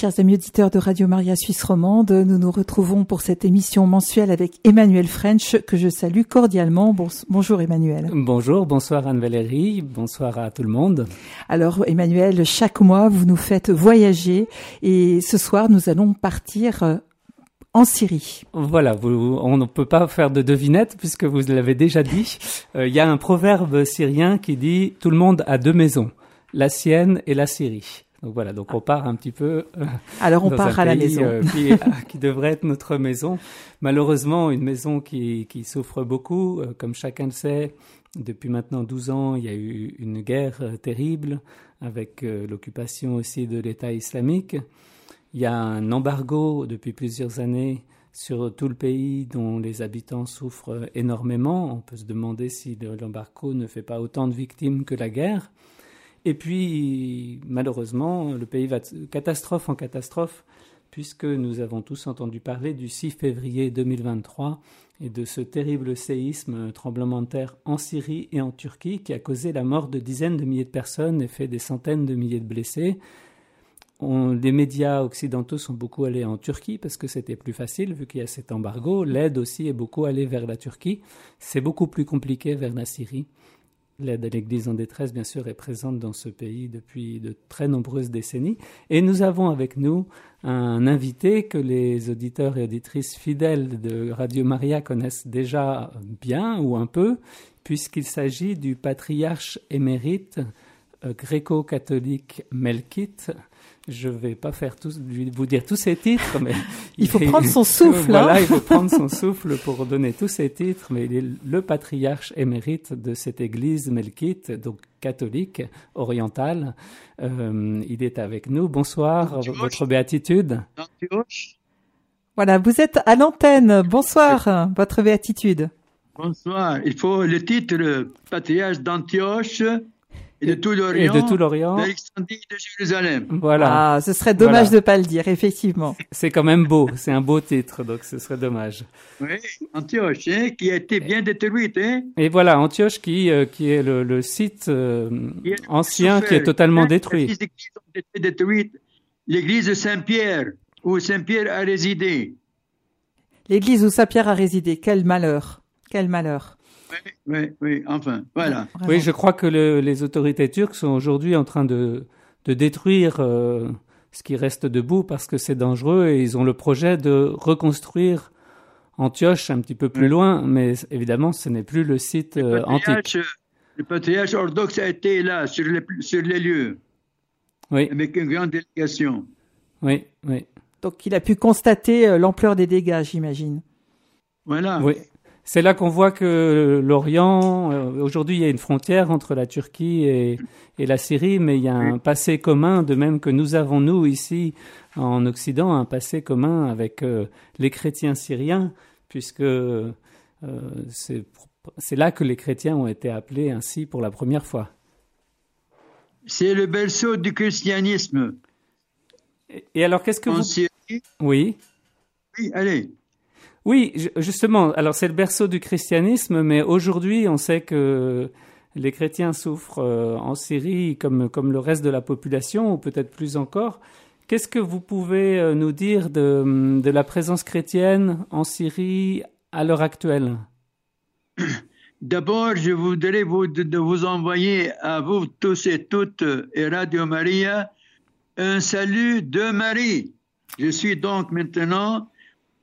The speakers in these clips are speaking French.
Chers amis auditeurs de Radio Maria Suisse Romande, nous nous retrouvons pour cette émission mensuelle avec Emmanuel French, que je salue cordialement. bonjour Emmanuel. Bonjour, bonsoir Anne-Valérie, bonsoir à tout le monde. Alors Emmanuel, chaque mois vous nous faites voyager et ce soir nous allons partir euh, en Syrie. Voilà, on ne peut pas faire de devinette puisque vous l'avez déjà dit. Euh, il y a un proverbe syrien qui dit tout le monde a deux maisons, la sienne et la Syrie. Donc voilà, donc on part un petit peu. Euh, Alors on part à la maison. Euh, qui, devrait être notre maison. Malheureusement, une maison qui, qui souffre beaucoup. Euh, comme chacun le sait, depuis maintenant 12 ans, il y a eu une guerre terrible avec l'occupation aussi de l'État islamique. Il y a un embargo depuis plusieurs années sur tout le pays dont les habitants souffrent énormément. On peut se demander si l'embargo ne fait pas autant de victimes que la guerre. Et puis, malheureusement, le pays va catastrophe en catastrophe, puisque nous avons tous entendu parler du 6 février 2023 et de ce terrible séisme, tremblement de terre en Syrie et en Turquie, qui a causé la mort de dizaines de milliers de personnes et fait des centaines de milliers de blessés. les médias occidentaux sont beaucoup allés en Turquie parce que c'était plus facile vu qu'il y a cet embargo. L'aide aussi est beaucoup allée vers la Turquie. C'est beaucoup plus compliqué vers la Syrie. L'aide à l'Église en détresse, bien sûr, est présente dans ce pays depuis de très nombreuses décennies. Et nous avons avec nous un invité que les auditeurs et auditrices fidèles de Radio Maria connaissent déjà bien ou un peu, puisqu'il s'agit du patriarche émérite gréco-catholique Melkite, je ne vais pas faire tous, vous dire tous ces titres, mais il faut prendre son souffle. voilà, hein. il faut prendre son souffle pour donner tous ces titres. Mais il est le patriarche émérite de cette église melkite, donc catholique orientale. Euh, il est avec nous. Bonsoir, votre béatitude. Voilà, vous êtes à l'antenne. Bonsoir, votre béatitude. Bonsoir. Il faut le titre patriarche d'Antioche et de tout l'Orient, et de tout l'Orient, d'Alexandrie de Jérusalem. Voilà. Ah, ce serait dommage de de pas le dire, effectivement. C'est quand même beau, c'est un beau titre, donc ce serait dommage. Oui, Antioche, hein, qui a été bien détruite. Hein. Et voilà, Antioche qui, euh, qui est le, le site euh, ancien qui est totalement détruit. Les églises ont été détruites. L'église de Saint-Pierre, où Saint-Pierre a résidé. L'église où Saint-Pierre a résidé, quel malheur, quel malheur. Oui, oui, enfin, voilà. Oui, je crois que les autorités turques sont aujourd'hui en train de, de détruire euh, ce qui reste debout parce que c'est dangereux et ils ont le projet de reconstruire Antioche un petit peu plus loin, mais évidemment, ce n'est plus le site euh, antique. Le patriarche orthodoxe a été là, sur les, sur les lieux, oui. avec une grande délégation. Oui, oui. Donc il a pu constater euh, l'ampleur des dégâts, j'imagine. Voilà. Oui. C'est là qu'on voit que l'Orient, euh, aujourd'hui, il y a une frontière entre la Turquie et, la Syrie, mais il y a un passé commun, de même que nous avons, nous, ici, en Occident, un passé commun avec euh, les chrétiens syriens, puisque euh, c'est là que les chrétiens ont été appelés ainsi pour la première fois. C'est le berceau du christianisme. Et, alors, qu'est-ce que en vous... Syrie Oui. Oui, allez. Oui, justement. Alors c'est le berceau du christianisme, mais aujourd'hui on sait que les chrétiens souffrent euh, en Syrie comme, comme le reste de la population, ou peut-être plus encore. Qu'est-ce que vous pouvez euh, nous dire de, de la présence chrétienne en Syrie à l'heure actuelle? D'abord, je voudrais vous, vous envoyer à vous tous et toutes et Radio Maria un salut de Marie. Je suis donc maintenant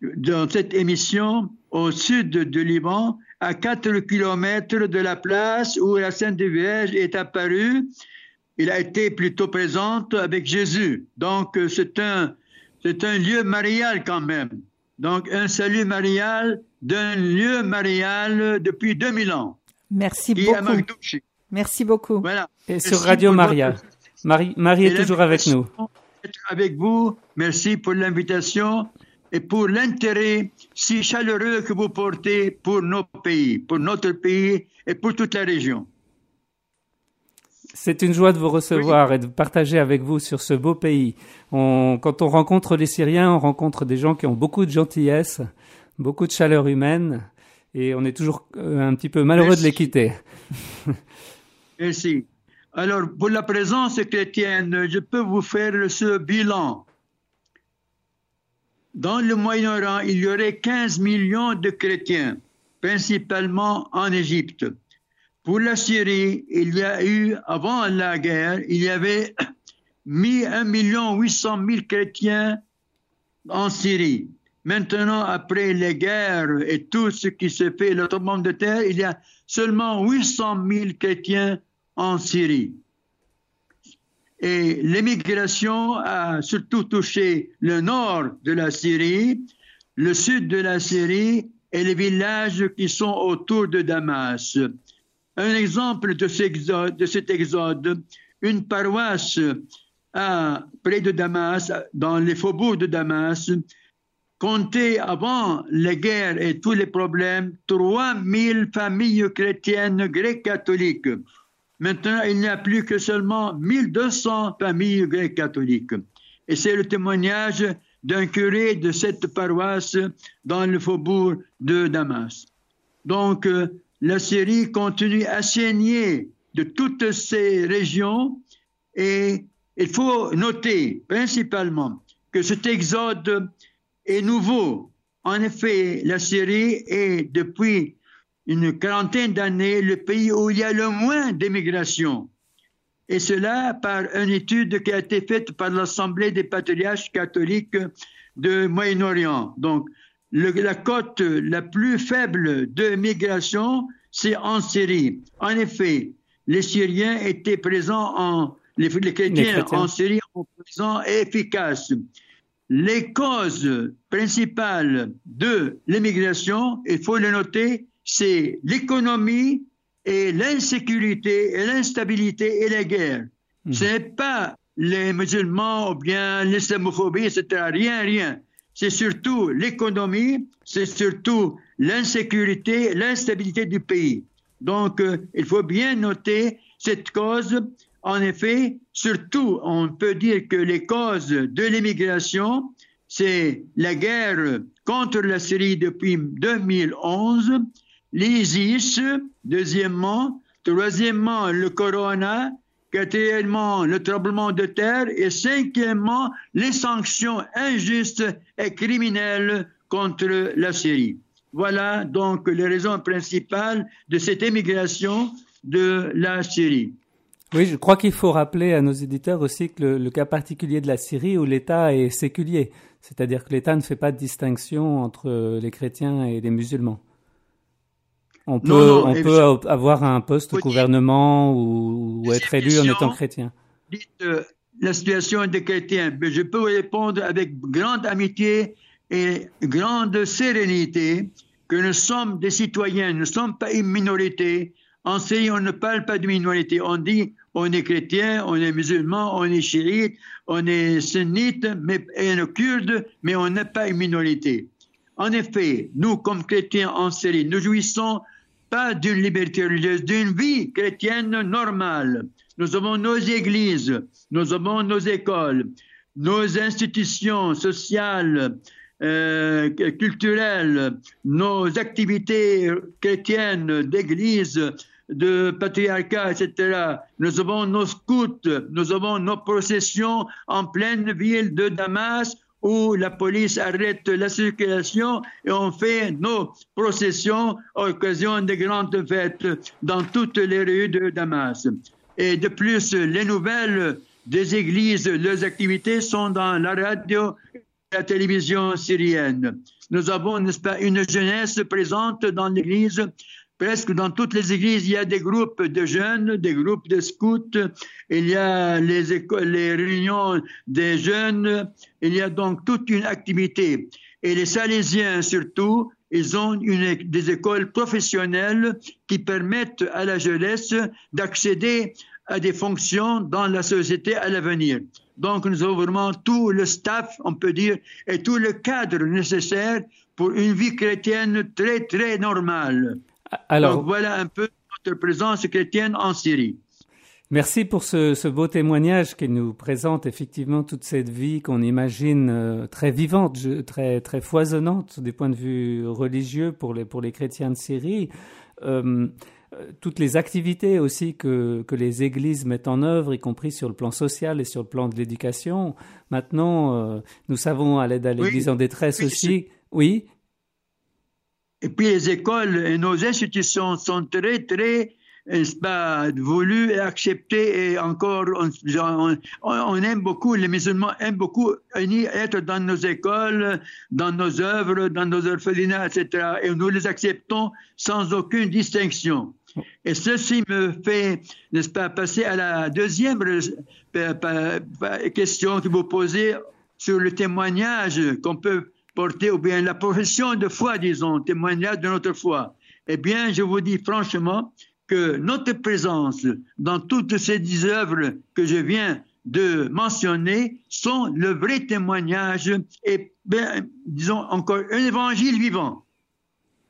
dans cette émission au sud du Liban, à 4 kilomètres de la place où la Sainte Vierge est apparue. Il a été plutôt présente avec Jésus. Donc, c'est un, c'est un lieu marial quand même. Donc, un salut marial d'un lieu marial depuis 2000 ans. Merci beaucoup. Merci beaucoup. Voilà. Et sur Radio Maria. Marie, Marie est toujours avec nous. Avec vous. Merci pour l'invitation et pour l'intérêt si chaleureux que vous portez pour nos pays, pour notre pays et pour toute la région. C'est une joie de vous recevoir et de partager avec vous sur ce beau pays. quand on rencontre les Syriens, on rencontre des gens qui ont beaucoup de gentillesse, beaucoup de chaleur humaine, et on est toujours euh, un petit peu malheureux de les quitter. Merci. Alors, pour la présence chrétienne, je peux vous faire ce bilan. Dans le Moyen-Orient, il y aurait 15 millions de chrétiens, principalement en Égypte. Pour la Syrie, il y a eu, avant la guerre, il y avait mis 1 800 000 chrétiens en Syrie. Maintenant, après les guerres et tout ce qui se fait, le de terre, il y a seulement 800 000 chrétiens en Syrie. Et l'émigration a surtout touché le nord de la Syrie, le sud de la Syrie et les villages qui sont autour de Damas. Un exemple de, cet exode, une paroisse près de Damas, dans les faubourgs de Damas, comptait avant les guerres et tous les problèmes 3000 familles chrétiennes grecques catholiques. Maintenant, il n'y a plus que seulement 1200 familles grecques catholiques. Et c'est le témoignage d'un curé de cette paroisse dans le faubourg de Damas. Donc, euh, la Syrie continue à saigner de toutes ces régions et il faut noter principalement que cet exode est nouveau. En effet, la Syrie est depuis une quarantaine d'années le pays où il y a le moins d'immigration. Et cela par une étude qui a été faite par l'Assemblée des patriarches catholiques de Moyen-Orient. Donc, la cote la plus faible de migration, c'est en Syrie. En effet, les Syriens étaient présents en, les, chrétiens, en Syrie sont présents et efficaces. Les causes principales de l'immigration, il faut le noter, c'est l'économie et l'insécurité et l'instabilité et la guerre. Mhm. Ce n'est pas les musulmans ou bien l'islamophobie, etc. Rien, rien. C'est surtout l'économie, c'est surtout l'insécurité, l'instabilité du pays. Donc, euh, il faut bien noter cette cause. En effet, surtout, on peut dire que les causes de l'immigration, c'est la guerre contre la Syrie depuis 2011, l'ISIS, deuxièmement, troisièmement, le corona, quatrièmement, le tremblement de terre et cinquièmement, les sanctions injustes et criminelles contre la Syrie. Voilà donc les raisons principales de cette émigration de la Syrie. Oui, je crois qu'il faut rappeler à nos éditeurs aussi que le, cas particulier de la Syrie où l'État est séculier, c'est-à-dire que l'État ne fait pas de distinction entre les chrétiens et les musulmans. On peut, on peut avoir un poste au gouvernement ou, être élu en étant chrétien. Dites euh, la situation des chrétiens. Mais je peux répondre avec grande amitié et grande sérénité que nous sommes des citoyens, nous ne sommes pas une minorité. En Syrie, on ne parle pas de minorité. On dit on est chrétien, on est musulman, on est chiite, on est sunnite, mais, et on est kurde, mais on n'est pas une minorité. En effet, nous, comme chrétiens en Syrie, nous jouissons pas d'une liberté religieuse, d'une vie chrétienne normale. Nous avons nos églises, nous avons nos écoles, nos institutions sociales, euh, culturelles, nos activités chrétiennes d'église, de patriarcat, etc. Nous avons nos scouts, nous avons nos processions en pleine ville de Damas où la police arrête la circulation et on fait nos processions à l'occasion des grandes fêtes dans toutes les rues de Damas. Et de plus, les nouvelles des églises, leurs activités sont dans la radio et la télévision syrienne. Nous avons, n'est-ce pas, une jeunesse présente dans l'église presque dans toutes les églises, il y a des groupes de jeunes, des groupes de scouts, il y a les, les réunions des jeunes, il y a donc toute une activité. Et les Salésiens surtout, ils ont une, des écoles professionnelles qui permettent à la jeunesse d'accéder à des fonctions dans la société à l'avenir. Donc nous avons vraiment tout le staff, on peut dire, et tout le cadre nécessaire pour une vie chrétienne très, très normale. Alors, Donc voilà un peu notre présence chrétienne en Syrie. Merci pour ce, beau témoignage qui nous présente effectivement toute cette vie qu'on imagine euh, très vivante, très, très foisonnante du point de vue religieux pour les, pour les chrétiens de Syrie. Euh, toutes les activités aussi que, que les églises mettent en œuvre, y compris sur le plan social et sur le plan de l'éducation. Maintenant, nous savons à l'aide à l'Église en détresse aussi. Oui. Et puis les écoles et nos institutions sont très, très pas, voulu et accepté et encore on, on, aime beaucoup, les musulmans aiment beaucoup être dans nos écoles, dans nos œuvres, dans nos orphelinats, etc. Et nous les acceptons sans aucune distinction. Et ceci me fait, n'est-ce pas, passer à la deuxième question que vous posez sur le témoignage qu'on peut porter, ou bien la profession de foi, disons, témoignage de notre foi. Eh bien, je vous dis franchement que notre présence dans toutes ces dix œuvres que je viens de mentionner sont le vrai témoignage et, disons encore, un évangile vivant.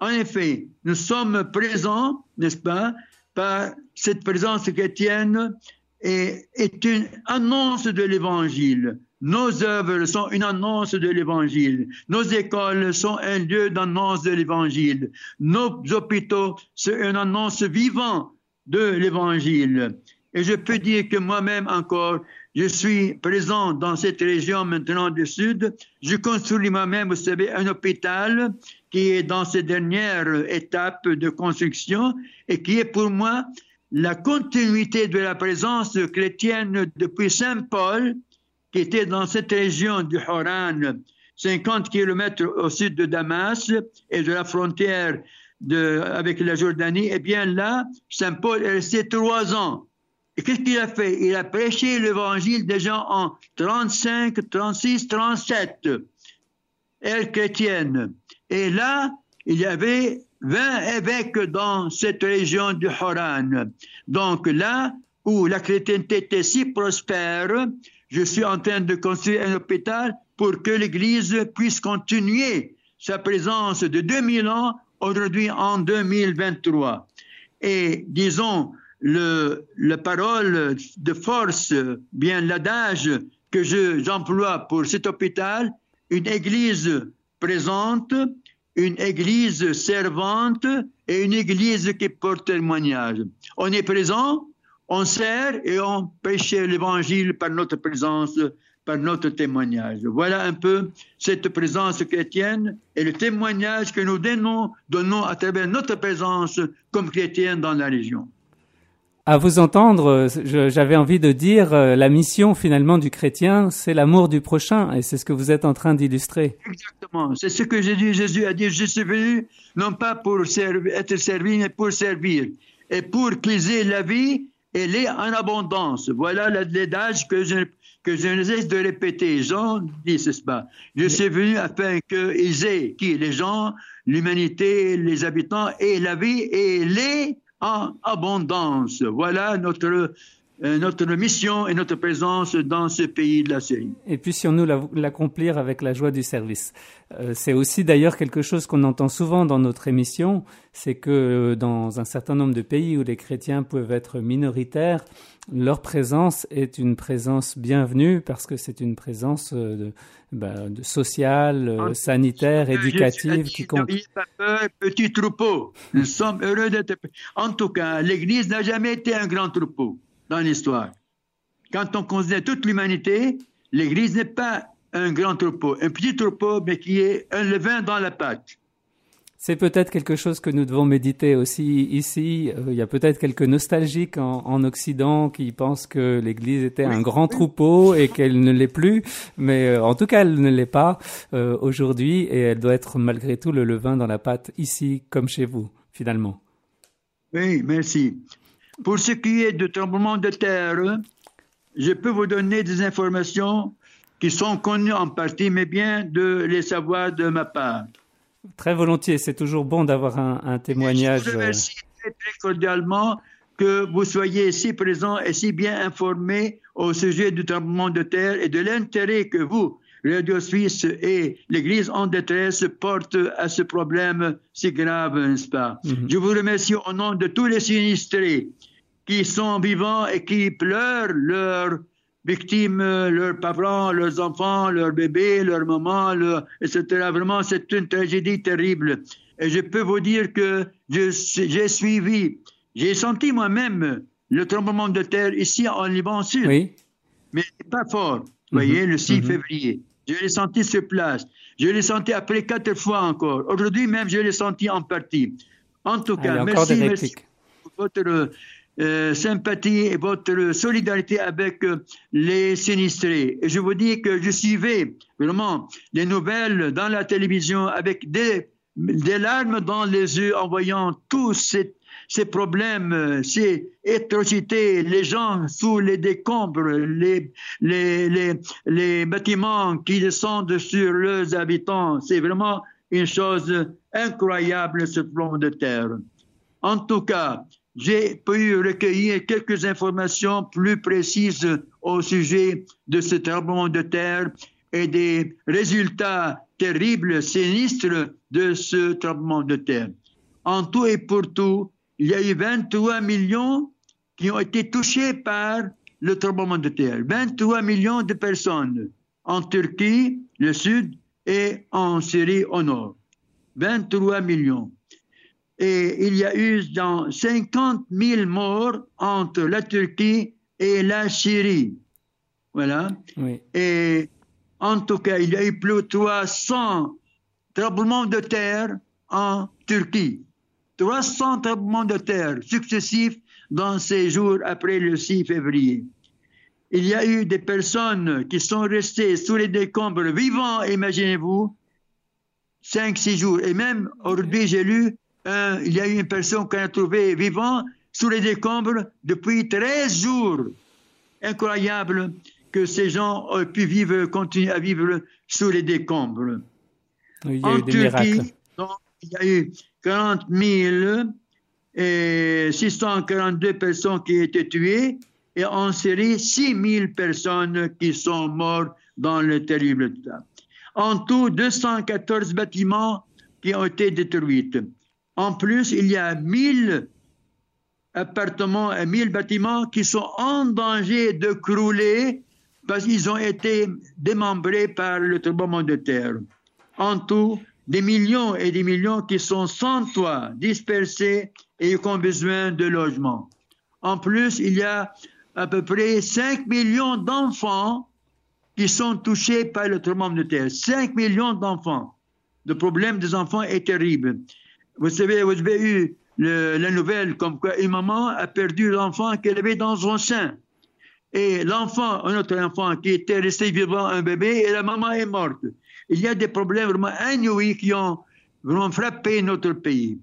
En effet, nous sommes présents, n'est-ce pas, par cette présence chrétienne et est une annonce de l'évangile. Nos œuvres sont une annonce de l'Évangile. Nos écoles sont un lieu d'annonce de l'Évangile. Nos hôpitaux sont une annonce vivante de l'Évangile. Et je peux dire que moi-même encore, je suis présent dans cette région maintenant du Sud. Je construis moi-même, vous savez, un hôpital qui est dans ses dernières étapes de construction et qui est pour moi la continuité de la présence chrétienne depuis Saint Paul était dans cette région du Horan, 50 kilomètres au sud de Damas et de la frontière avec la Jordanie, eh bien là, Saint Paul est resté trois ans. Et qu'est-ce qu'il a fait? Il a prêché l'évangile déjà en 35, 36, 37, ère chrétienne. Et là, il y avait 20 évêques dans cette région du Horan. Donc là où la chrétienté était si prospère, je suis en train de construire un hôpital pour que l'Église puisse continuer sa présence de 2000 ans aujourd'hui en 2023. Et disons, le, la parole de force, bien l'adage que j'emploie pour cet hôpital, une église présente, une église servante et une église qui porte témoignage. On est présent, on sert et on prêche l'évangile par notre présence, par notre témoignage. Voilà un peu cette présence chrétienne et le témoignage que nous donnons, donnons à travers notre présence comme chrétiens dans la région. À vous entendre, j'avais envie de dire euh, la mission finalement du chrétien, c'est l'amour du prochain, et c'est ce que vous êtes en train d'illustrer. Exactement, c'est ce que Jésus, Jésus a dit. Je suis venu non pas pour être servi, mais pour servir, et pour qu'ils aient la vie elle est en abondance. Voilà l'adage que je, que je ne cesse de répéter. Jean dit, c'est pas. Je suis venu afin qu'ils aient, qui, les gens, l'humanité, les habitants, et la vie, et les en abondance. Voilà notre notre mission et notre présence dans ce pays de la Syrie. Et puissions-nous l'accomplir avec la joie du service. Euh, c'est aussi d'ailleurs quelque chose qu'on entend souvent dans notre émission, c'est que euh, dans un certain nombre de pays où les chrétiens peuvent être minoritaires, leur présence est une présence bienvenue parce que c'est une présence de, bah, sociale, sanitaire, éducative qui compte. Petit troupeau. Nous sommes heureux d'être. En tout cas, l'Église n'a jamais été un grand troupeau dans l'histoire. Quand on considère toute l'humanité, l'Église n'est pas un grand troupeau, un petit troupeau, mais qui est un levain dans la pâte. C'est peut-être quelque chose que nous devons méditer aussi ici. Euh, il y a peut-être quelques nostalgiques en, Occident qui pensent que l'Église était un grand troupeau et qu'elle ne l'est plus. Mais euh, en tout cas, elle ne l'est pas euh, aujourd'hui et elle doit être malgré tout le levain dans la pâte ici comme chez vous, finalement. Oui, merci. Pour ce qui est de tremblement de terre, je peux vous donner des informations qui sont connues en partie, mais bien de les savoir de ma part. Très volontiers, c'est toujours bon d'avoir un, témoignage. je vous remercie très, très cordialement que vous soyez si présents et si bien informés au sujet du tremblement de terre et de l'intérêt que vous, Radio Suisse et l'Église en détresse portent à ce problème si grave, n'est-ce pas? Mhm. Je vous remercie au nom de tous les sinistrés qui sont vivants et qui pleurent leurs victimes, leurs parents, leurs enfants, leurs bébés, leurs mamans, etc. Vraiment, c'est une tragédie terrible. Et je peux vous dire que j'ai suivi J'ai senti moi-même le tremblement de terre ici en Liban Sud. Oui. Mais pas fort. Vous voyez, le 6 février. Je l'ai senti sur place. Je l'ai senti après quatre fois encore. Aujourd'hui même, je l'ai senti en partie. En tout cas, merci, merci pour votre euh, sympathie et votre solidarité avec euh, les sinistrés. Et je vous dis que je suivais vraiment les nouvelles dans la télévision avec des, larmes dans les yeux en voyant tous ces ces problèmes, ces atrocités, les gens sous les décombres, les, les, les, les bâtiments qui descendent sur leurs habitants. C'est vraiment une chose incroyable, ce plan de terre. En tout cas, j'ai pu recueillir quelques informations plus précises au sujet de ce tremblement de terre et des résultats terribles, sinistres de ce tremblement de terre. En tout et pour tout, il y a eu 23 millions qui ont été touchés par le tremblement de terre. 23 millions de personnes en Turquie, le sud, et en Syrie au nord. 23 millions. Et il y a eu dans 50 000 morts entre la Turquie et la Syrie. Voilà. Et en tout cas, il y a eu plus de 300 tremblements de terre en Turquie. 300 tremblements de terre successifs dans ces jours après le 6 février. Il y a eu des personnes qui sont restées sous les décombres vivants, imaginez-vous, 5-6 jours. Et même aujourd'hui, j'ai lu, il y a eu une personne qu'on a trouvée vivant sous les décombres depuis 13 jours. Incroyable que ces gens aient pu vivre, continuer à vivre sous les décombres. il y a eu des miracles. il y a eu 40 642 personnes qui ont été tuées et en série 6 000 personnes qui sont mortes dans le terrible temps. En tout, 214 bâtiments qui ont été détruits. En plus, il y a 1000 appartements et 1000 bâtiments qui sont en danger de crouler parce qu'ils ont été démembrés par le tremblement de terre. En tout, des millions et des millions qui sont sans toit, dispersés et qui ont besoin de logement. En plus, il y a à peu près 5 millions d'enfants qui sont touchés par le tremblement de terre. 5 millions d'enfants. Le problème des enfants est terrible. Vous savez, vous avez eu la nouvelle comme quoi une maman a perdu l'enfant qu'elle avait dans son sein. Et l'enfant, un autre enfant qui était resté vivant, un bébé, et la maman est morte il y a des problèmes vraiment inouïs qui ont frappé notre pays.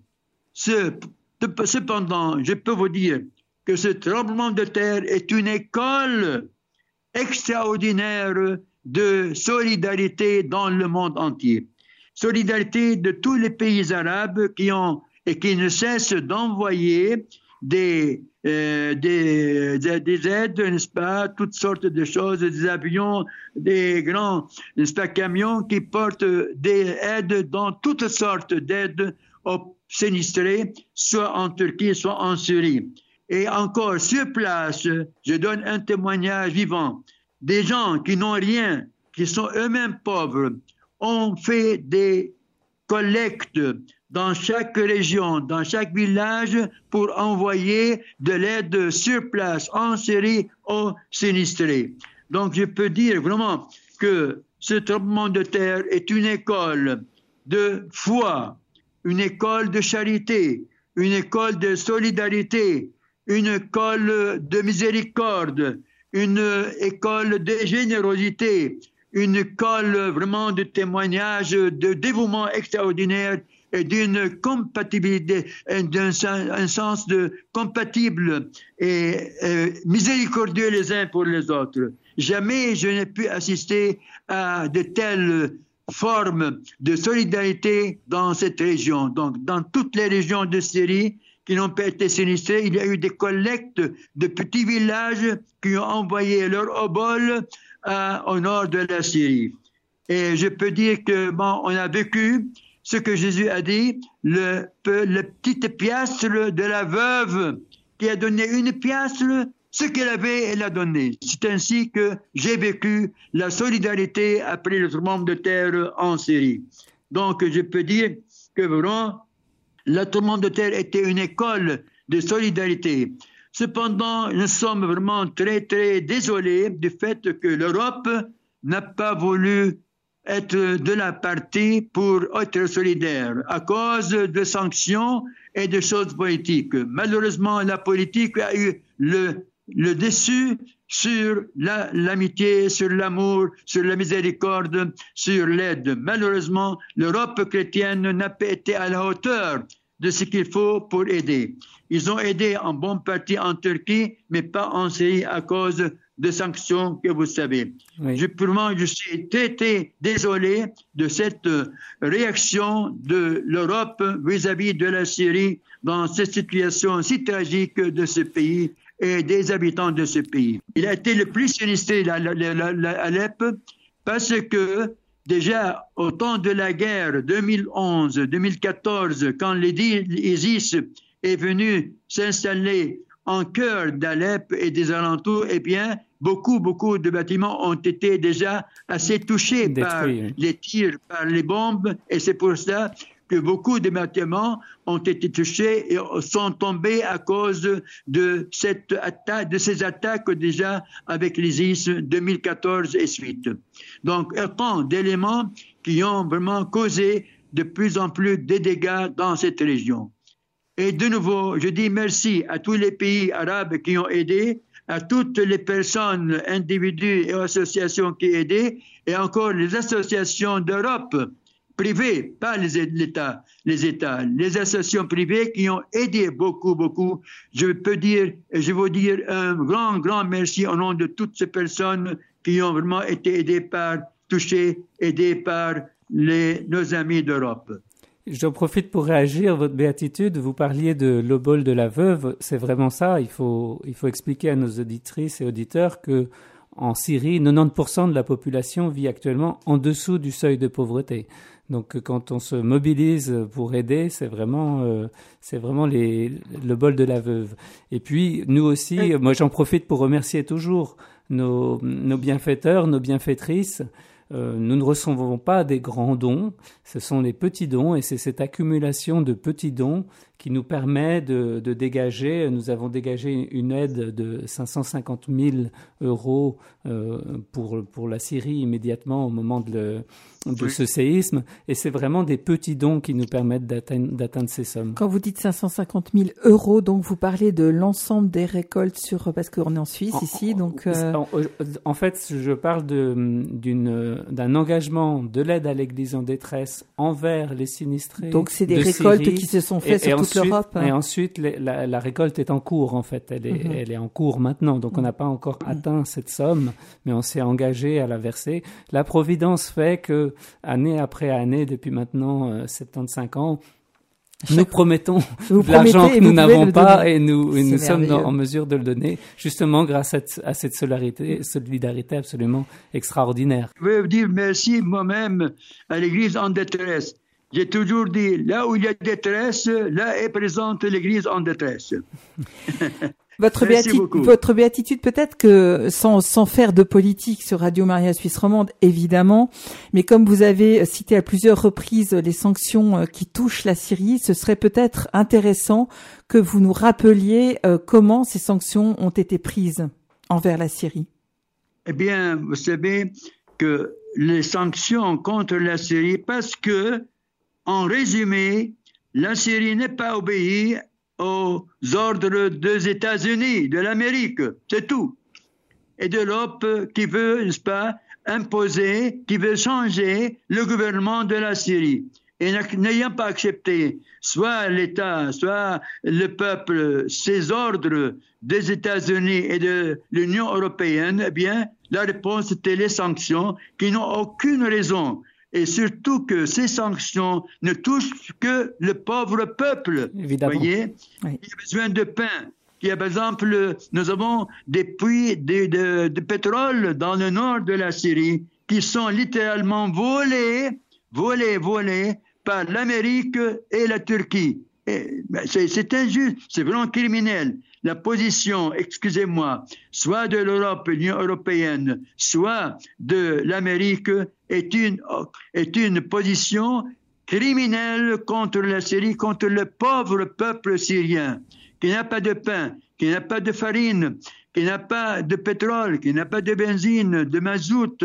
Cependant, je peux vous dire que ce tremblement de terre est une école extraordinaire de solidarité dans le monde entier. Solidarité de tous les pays arabes qui ont et qui ne cessent d'envoyer des, euh, des, des, aides, n'est-ce pas, toutes sortes de choses, des avions, des grands, n'est-ce pas, camions qui portent des aides dans toutes sortes d'aides aux sinistrés, soit en Turquie, soit en Syrie. Et encore, sur place, je donne un témoignage vivant. Des gens qui n'ont rien, qui sont eux-mêmes pauvres, ont fait des collectes dans chaque région, dans chaque village, pour envoyer de l'aide sur place, en série aux sinistrés. Donc, je peux dire vraiment que ce tremblement de terre est une école de foi, une école de charité, une école de solidarité, une école de miséricorde, une école de générosité, une école vraiment de témoignage, de dévouement extraordinaire d'une compatibilité, d'un un sens de compatible et miséricordieux les uns pour les autres. Jamais je n'ai pu assister à de telles formes de solidarité dans cette région. Donc, dans toutes les régions de Syrie qui n'ont pas été sinistrées, il y a eu des collectes de petits villages qui ont envoyé leur obol au nord de la Syrie. Et je peux dire que, bon, on a vécu ce que Jésus a dit, le, le petite piastre de la veuve qui a donné une piastre, ce qu'elle avait, elle a donné. C'est ainsi que j'ai vécu la solidarité après le tremblement de terre en Syrie. Donc, je peux dire que vraiment, le tremblement de terre était une école de solidarité. Cependant, nous sommes vraiment très, très désolés du fait que l'Europe n'a pas voulu être de la partie pour être solidaire à cause de sanctions et de choses politiques. Malheureusement, la politique a eu le, le dessus sur l'amitié, sur l'amour, sur la miséricorde, sur l'aide. Malheureusement, l'Europe chrétienne n'a pas été à la hauteur de ce qu'il faut pour aider. Ils ont aidé en bonne partie en Turquie, mais pas en Syrie à cause de sanctions que vous savez. Je, je suis très, très désolé de cette réaction de l'Europe vis-à-vis de la Syrie dans cette situation si tragique de ce pays et des habitants de ce pays. Il a été le plus sinistré à Alep parce que déjà au temps de la guerre 2011-2014, quand l'ISIS est venu s'installer en cœur d'Alep et des alentours, eh bien, beaucoup, beaucoup de bâtiments ont été déjà assez touchés par les tirs, par les bombes, et c'est pour ça que beaucoup de bâtiments ont été touchés et sont tombés à cause de, ces attaques déjà avec l'ISIS 2014 et suite. Donc, autant d'éléments qui ont vraiment causé de plus en plus de dégâts dans cette région. Et de nouveau, je dis merci à tous les pays arabes qui ont aidé, à toutes les personnes, individus et associations qui ont aidé, et encore les associations d'Europe privées, pas les États, les États, les associations privées qui ont aidé beaucoup, beaucoup. Je peux dire, je veux dire un grand, grand merci au nom de toutes ces personnes qui ont vraiment été aidées par, touchées, aidées par les, nos amis d'Europe. J'en profite pour réagir. Votre béatitude, vous parliez de l'obol de la veuve. C'est vraiment ça. Il faut, il faut expliquer à nos auditrices et auditeurs que en Syrie, 90% de la population vit actuellement en dessous du seuil de pauvreté. Donc, quand on se mobilise pour aider, c'est vraiment, euh, c'est vraiment les, le bol de la veuve. Et puis, nous aussi, moi, j'en profite pour remercier toujours nos, nos bienfaiteurs, nos bienfaitrices. Euh, nous ne recevons pas des grands dons, ce sont des petits dons et c'est cette accumulation de petits dons qui nous permet de, dégager, nous avons dégagé une aide de 550 000 euros euh, pour, pour la Syrie immédiatement au moment de, de ce séisme. Et c'est vraiment des petits dons qui nous permettent d'atteindre ces sommes. Quand vous dites 550 000 euros, donc vous parlez de l'ensemble des récoltes sur, parce qu'on est en Suisse ici, donc. Euh, en, fait, je parle d'un engagement de l'aide à l'Église en détresse envers les sinistrés. Donc c'est des récoltes qui se sont faites sur toute l'Europe. Et ensuite, la, récolte est en cours en fait. Elle est, mhm. elle est en cours maintenant. Donc on n'a pas encore mhm. atteint cette somme, mais on s'est engagé à la verser. La providence fait que année après année, depuis maintenant 75 euh, ans, nous promettons l'argent que nous n'avons pas et nous, nous sommes en mesure de le donner, justement grâce à, cette solidarité, solidarité absolument extraordinaire. Je veux dire merci moi-même à l'Église en détresse. J'ai toujours dit, là où il y a détresse, là est présente l'Église en détresse. Votre, votre béatitude peut-être que sans, sans faire de politique sur Radio Maria Suisse Romande, évidemment, mais comme vous avez cité à plusieurs reprises les sanctions euh, qui touchent la Syrie, ce serait peut-être intéressant que vous nous rappeliez euh, comment ces sanctions ont été prises envers la Syrie. Eh bien, vous savez que les sanctions contre la Syrie, parce que, en résumé, la Syrie n'est pas obéie aux ordres des États-Unis, de l'Amérique, c'est tout. Et de l'Europe qui veut, n'est-ce pas, imposer, qui veut changer le gouvernement de la Syrie. Et n'ayant pas accepté soit l'État, soit le peuple, ces ordres des États-Unis et de l'Union européenne, eh bien, la réponse était les sanctions qui n'ont aucune raison et surtout que ces sanctions ne touchent que le pauvre peuple. Évidemment. Voyez, qui a besoin de pain. Qui a, par exemple, nous avons des puits de, de, pétrole dans le nord de la Syrie qui sont littéralement volés, volés, volés par l'Amérique et la Turquie. Ben, c'est injuste, c'est vraiment criminel. La position, excusez-moi, soit de l'Europe, l'Union européenne, soit de l'Amérique est une, est une position criminelle contre la Syrie, contre le pauvre peuple syrien qu'il n'y a pas de pain, qu'il n'y a pas de farine, qu'il n'y a pas de pétrole, qu'il n'y a pas de benzine, de mazout.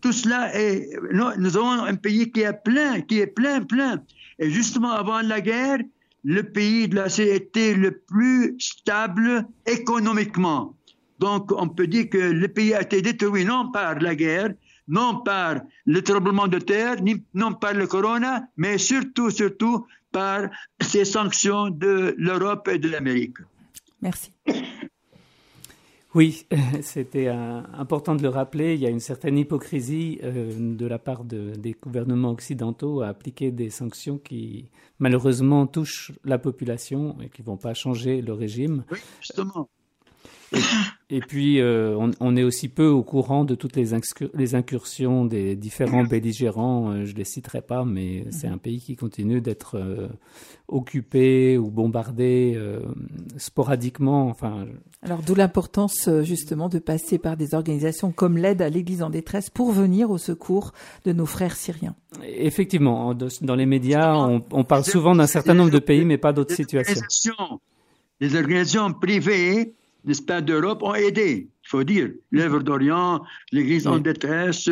Tout cela est, nous avons un pays qui est plein, qui est plein, plein. Et justement, avant la guerre, le pays de la était le plus stable économiquement. Donc, on peut dire que le pays a été détruit non par la guerre, non par le tremblement de terre, non par le corona, mais surtout, surtout par ces sanctions de l'Europe et de l'Amérique. Merci. Oui, c'était important de le rappeler. Il y a une certaine hypocrisie euh, de la part des gouvernements occidentaux à appliquer des sanctions qui, malheureusement, touchent la population et qui ne vont pas changer le régime. Oui, justement. Et, puis, euh, on, est aussi peu au courant de toutes les, incursions des différents belligérants. Euh, je ne les citerai pas, mais c'est un pays qui continue d'être euh, occupé ou bombardé sporadiquement. Enfin, Alors, d'où l'importance justement de passer par des organisations comme l'aide à l'Église en détresse pour venir au secours de nos frères syriens. Effectivement, dans les médias, on, on parle souvent d'un certain nombre de pays, mais pas d'autres situations. Les organisations privées n'est-ce pas, d'Europe ont aidé, il faut dire. L'œuvre d'Orient, l'Église en détresse,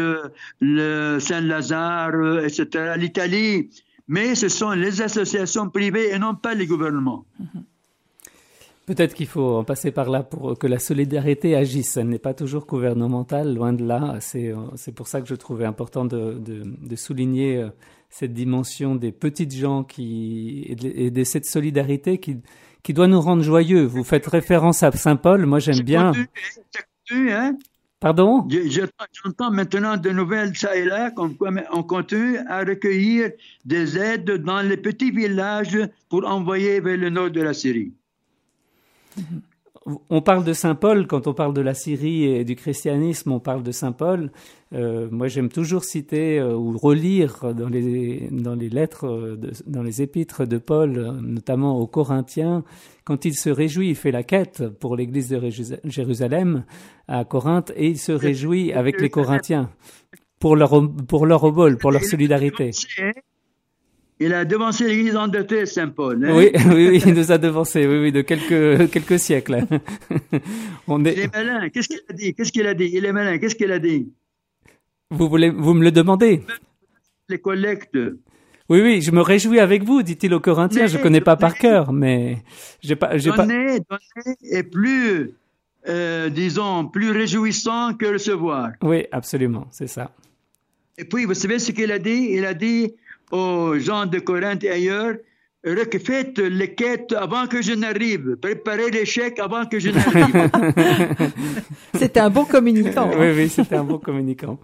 le Saint-Lazare, etc., l'Italie. Mais ce sont les associations privées et non pas les gouvernements. Peut-être qu'il faut en passer par là pour que la solidarité agisse. Elle n'est pas toujours gouvernementale, loin de là. C'est pour ça que je trouvais important de, de, souligner euh, cette dimension des petites gens qui, et de cette solidarité qui, qui doit nous rendre joyeux. Vous faites référence à Saint-Paul, moi j'aime bien. Hein? Pardon? J'entends maintenant de nouvelles ça et là, on continue à recueillir des aides dans les petits villages pour envoyer vers le nord de la Syrie. On parle de Saint Paul quand on parle de la Syrie et du christianisme, on parle de Saint Paul. Euh, moi, j'aime toujours citer euh, ou relire dans les dans les lettres, euh, dans les épîtres de Paul, notamment aux Corinthiens, quand il se réjouit, il fait la quête pour l'Église de Jérusalem à Corinthe et il se réjouit avec les Corinthiens pour leur pour leur pour leur solidarité. Il a devancé l'église en Saint-Paul. Hein? Oui, oui, il nous a devancé, oui, oui, de quelques, quelques siècles. On est... Il est malin. Qu'est-ce qu'il a dit? Qu'est-ce qu'il a dit? Il est malin. Qu'est-ce qu'il a dit? Vous voulez, vous me le demandez? Les collectes. Oui, oui, je me réjouis avec vous, dit-il aux Corinthiens. je ne connais pas par cœur, mais j'ai pas, j'ai pas. Donner, donner est plus, euh, disons, plus réjouissant que recevoir. Oui, absolument, c'est ça. Et puis, vous savez ce qu'il a dit? Il a dit aux gens de Corinthe et ailleurs, faites les quêtes avant que je n'arrive, préparez les chèques avant que je n'arrive. c'était un bon communicant. oui, oui, c'était un bon communicant.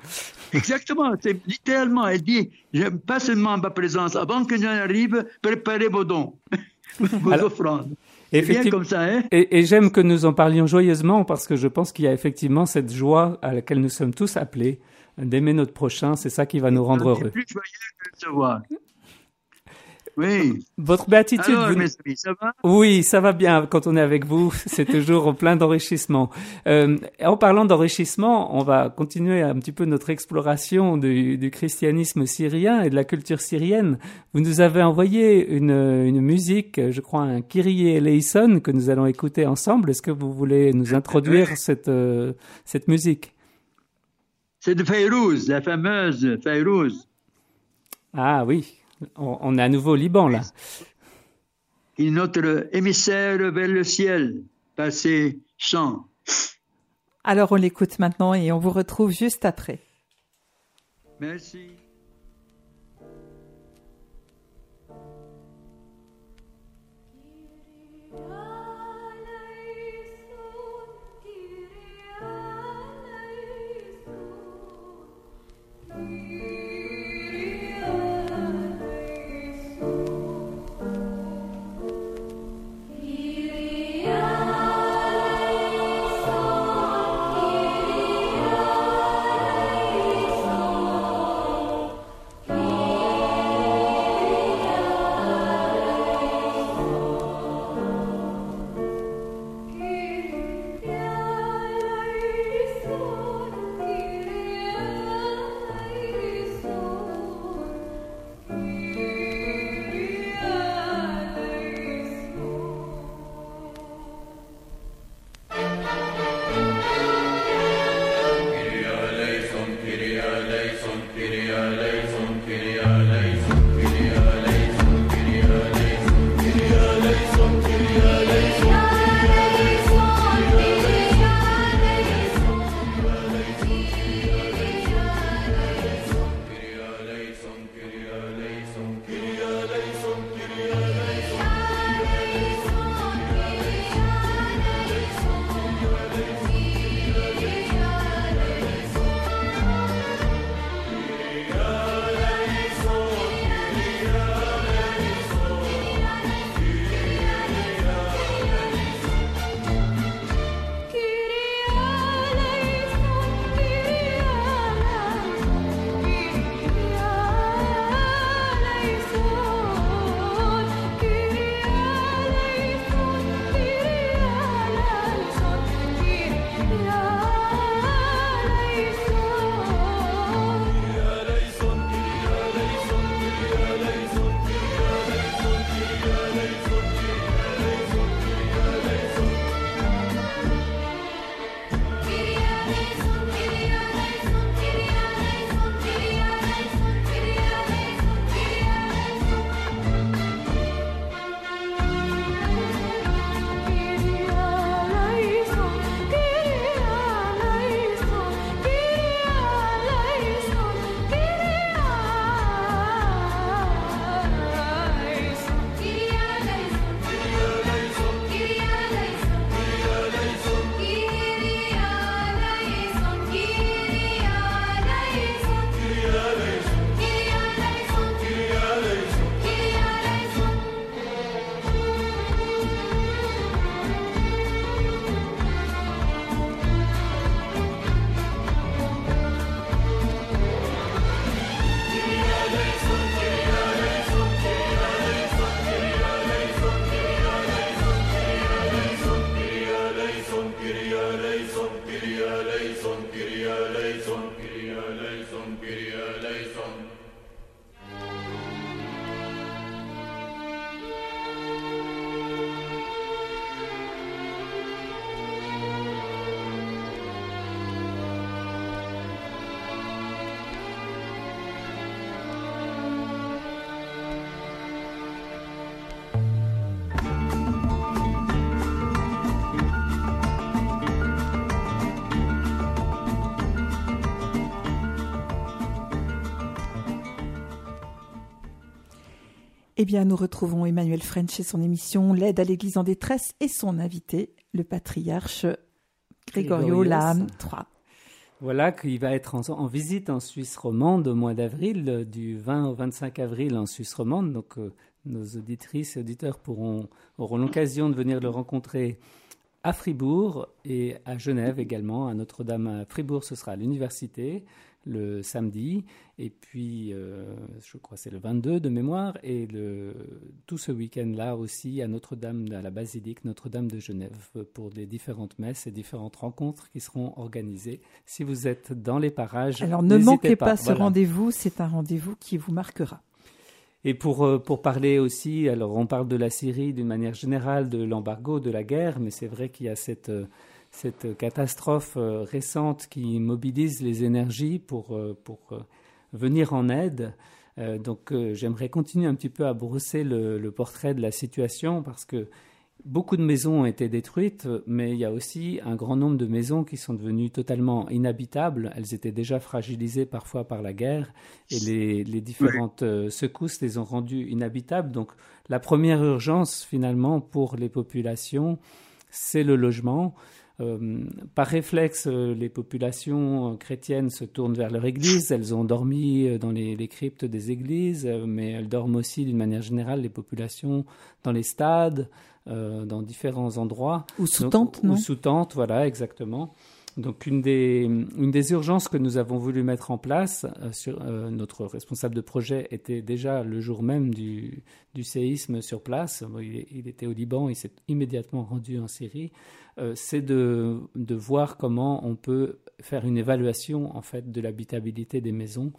Exactement, c'est littéralement, elle dit, pas seulement ma présence, avant que je n'arrive, préparez vos dons, vos offrandes. Bien comme ça, hein et, et j'aime que nous en parlions joyeusement parce que je pense qu'il y a effectivement cette joie à laquelle nous sommes tous appelés d'aimer notre prochain, c'est ça qui va nous rendre heureux. Plus joyeux que Oui. Votre béatitude. ça va? Oui, ça va bien. Quand on est avec vous, c'est toujours plein d'enrichissement. Euh, en parlant d'enrichissement, on va continuer un petit peu notre exploration du, du, christianisme syrien et de la culture syrienne. Vous nous avez envoyé une, une musique, je crois, un Kyrie eleison que nous allons écouter ensemble. Est-ce que vous voulez nous introduire cette, euh, cette musique? C'est de Fayrouz, la fameuse Fayrouz. Ah oui, on, est à nouveau au Liban là. Et notre émissaire vers le ciel par ses chants. Alors on l'écoute maintenant et on vous retrouve juste après. Merci. Eh bien, nous retrouvons Emmanuel French et son émission L'aide à l'Église en détresse et son invité, le patriarche Grégorio Laham III. Voilà qu'il va être en, visite en Suisse romande au mois d'avril, du 20 au 25 avril en Suisse romande. Donc, euh, nos auditrices et auditeurs pourront, auront l'occasion de venir le rencontrer à Fribourg et à Genève également. À Notre-Dame à Fribourg, ce sera à l'université le samedi, et puis euh, je crois c'est le 22 de mémoire, et le, tout ce week-end-là aussi à Notre-Dame, à la basilique Notre-Dame de Genève, pour les différentes messes et différentes rencontres qui seront organisées. Si vous êtes dans les parages, alors ne manquez pas, ce rendez-vous, c'est un rendez-vous qui vous marquera. Et pour, euh, pour parler aussi, alors on parle de la Syrie d'une manière générale, de l'embargo, de la guerre, mais c'est vrai qu'il y a cette euh, cette catastrophe euh, récente qui mobilise les énergies pour, euh, pour euh, venir en aide. donc j'aimerais continuer un petit peu à brosser le, portrait de la situation parce que beaucoup de maisons ont été détruites, mais il y a aussi un grand nombre de maisons qui sont devenues totalement inhabitables. Elles étaient déjà fragilisées parfois par la guerre et les, les différentes secousses les ont rendues inhabitables. Donc la première urgence finalement pour les populations, c'est le logement. Euh, par réflexe, euh, les populations euh, chrétiennes se tournent vers leur église. Elles ont dormi dans les, cryptes des églises, mais elles dorment aussi d'une manière générale, les populations, dans les stades, dans différents endroits. Ou sous tente, non? Ou sous tente, voilà, exactement. Donc une des, une des urgences que nous avons voulu mettre en place, sur, notre responsable de projet était déjà le jour même du, séisme sur place. il, il, était au Liban, il s'est immédiatement rendu en Syrie. Euh, c'est de, de, voir comment on peut faire une évaluation en fait de l'habitabilité des maisons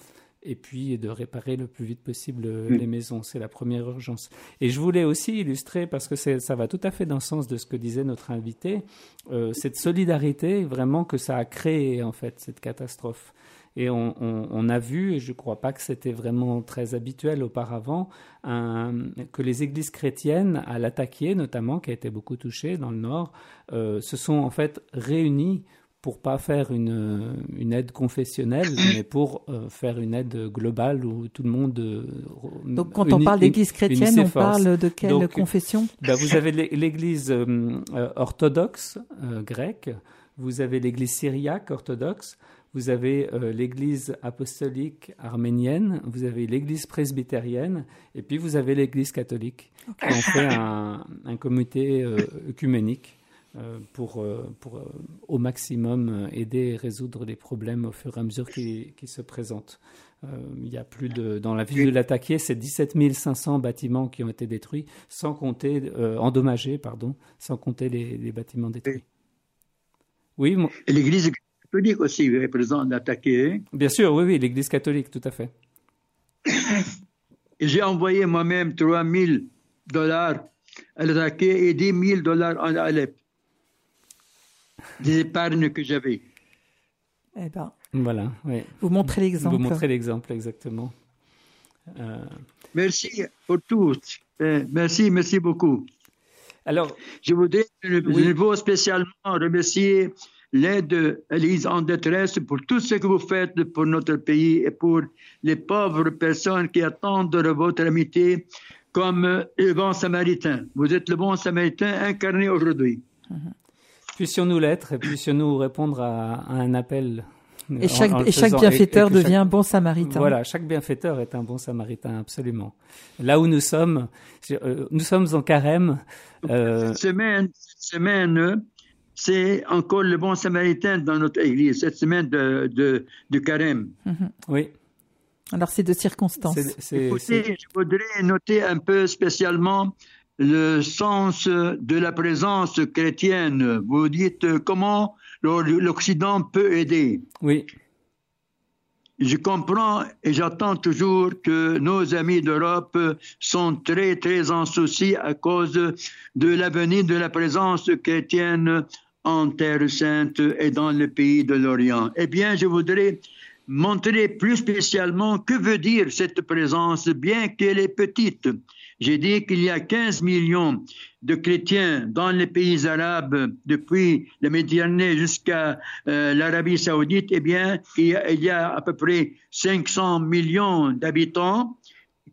et puis de réparer le plus vite possible mm. les maisons. C'est la première urgence. Et je voulais aussi illustrer, parce que ça va tout à fait dans le sens de ce que disait notre invité, euh, cette solidarité vraiment que ça a créé en fait cette catastrophe. Et on, a vu, et je ne crois pas que c'était vraiment très habituel auparavant, que les églises chrétiennes, à l'attaquer notamment, qui a été beaucoup touchée dans le Nord, euh, se sont en fait réunies pour pas faire une, une aide confessionnelle, mais pour euh, faire une aide globale où tout le monde. Euh, Donc, quand on parle d'église chrétienne, on parle de quelle confession? ben, Vous avez l'église orthodoxe grecque, vous avez l'église syriaque orthodoxe, vous avez euh, l'Église apostolique arménienne, vous avez l'Église presbytérienne, et puis vous avez l'Église catholique. On fait un, comité euh, œcuménique euh, pour, pour au maximum aider et résoudre les problèmes au fur et à mesure qui, se présentent. il y a plus de, dans la ville de l'Attaquer, c'est 17 500 bâtiments qui ont été détruits, sans compter, endommagés, pardon, sans compter les, bâtiments détruits. Oui, l'Église catholique aussi est présent d'attaquer. Bien sûr, oui, oui, l'Église catholique, tout à fait. J'ai envoyé moi-même 3 000 dollars à l'attaquer et 10 000 dollars à Alep. Des épargnes que j'avais. Eh ben, voilà, oui. Vous montrez l'exemple. Vous montrez l'exemple, exactement. Euh, merci pour tout. Eh, merci, merci beaucoup. Alors, je voudrais je spécialement remercier l'aide l'Église en détresse pour tout ce que vous faites pour notre pays et pour les pauvres personnes qui attendent de votre amitié comme le bon samaritain. Vous êtes le bon samaritain incarné aujourd'hui. Puissions-nous l'être et puissions-nous répondre à, un appel. Et chaque, et chaque bienfaiteur devient un bon samaritain. Voilà, chaque bienfaiteur est un bon samaritain, absolument. Là où nous sommes, euh, nous sommes en carême. Euh... Cette semaine, cette semaine c'est encore le bon samaritain dans notre église, cette semaine de, de, de carême. Mhm. Oui. Alors, c'est de circonstances. Écoutez, je voudrais noter un peu spécialement le sens de la présence chrétienne. Vous dites comment l'Occident peut aider. Oui. Je comprends et j'attends toujours que nos amis d'Europe sont très, très en souci à cause de l'avenir de la présence chrétienne en Terre Sainte et dans le pays de l'Orient. Eh bien, je voudrais montrer plus spécialement que veut dire cette présence, bien qu'elle est petite? J'ai dit qu'il y a 15 millions de chrétiens dans les pays arabes, depuis la Méditerranée jusqu'à euh, l'Arabie saoudite. Eh bien, il y, a, à peu près 500 millions d'habitants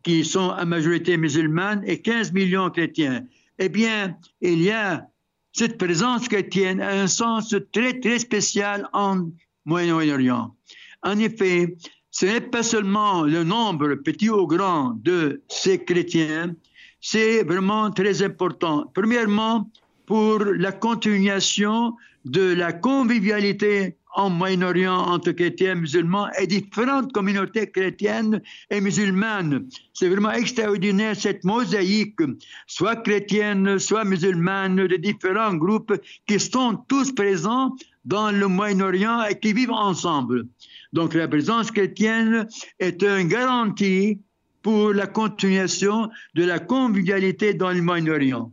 qui sont à majorité musulmane et 15 millions chrétiens. Eh bien, il y a cette présence chrétienne a un sens très, très spécial en Moyen-Orient. En effet, ce n'est pas seulement le nombre, petit ou grand, de ces chrétiens, c'est vraiment très important. Premièrement, pour la continuation de la convivialité en Moyen-Orient entre chrétiens et musulmans et différentes communautés chrétiennes et musulmanes. C'est vraiment extraordinaire cette mosaïque, soit chrétienne, soit musulmane, de différents groupes qui sont tous présents dans le Moyen-Orient et qui vivent ensemble. Donc la présence chrétienne est une garantie pour la continuation de la convivialité dans le Moyen-Orient.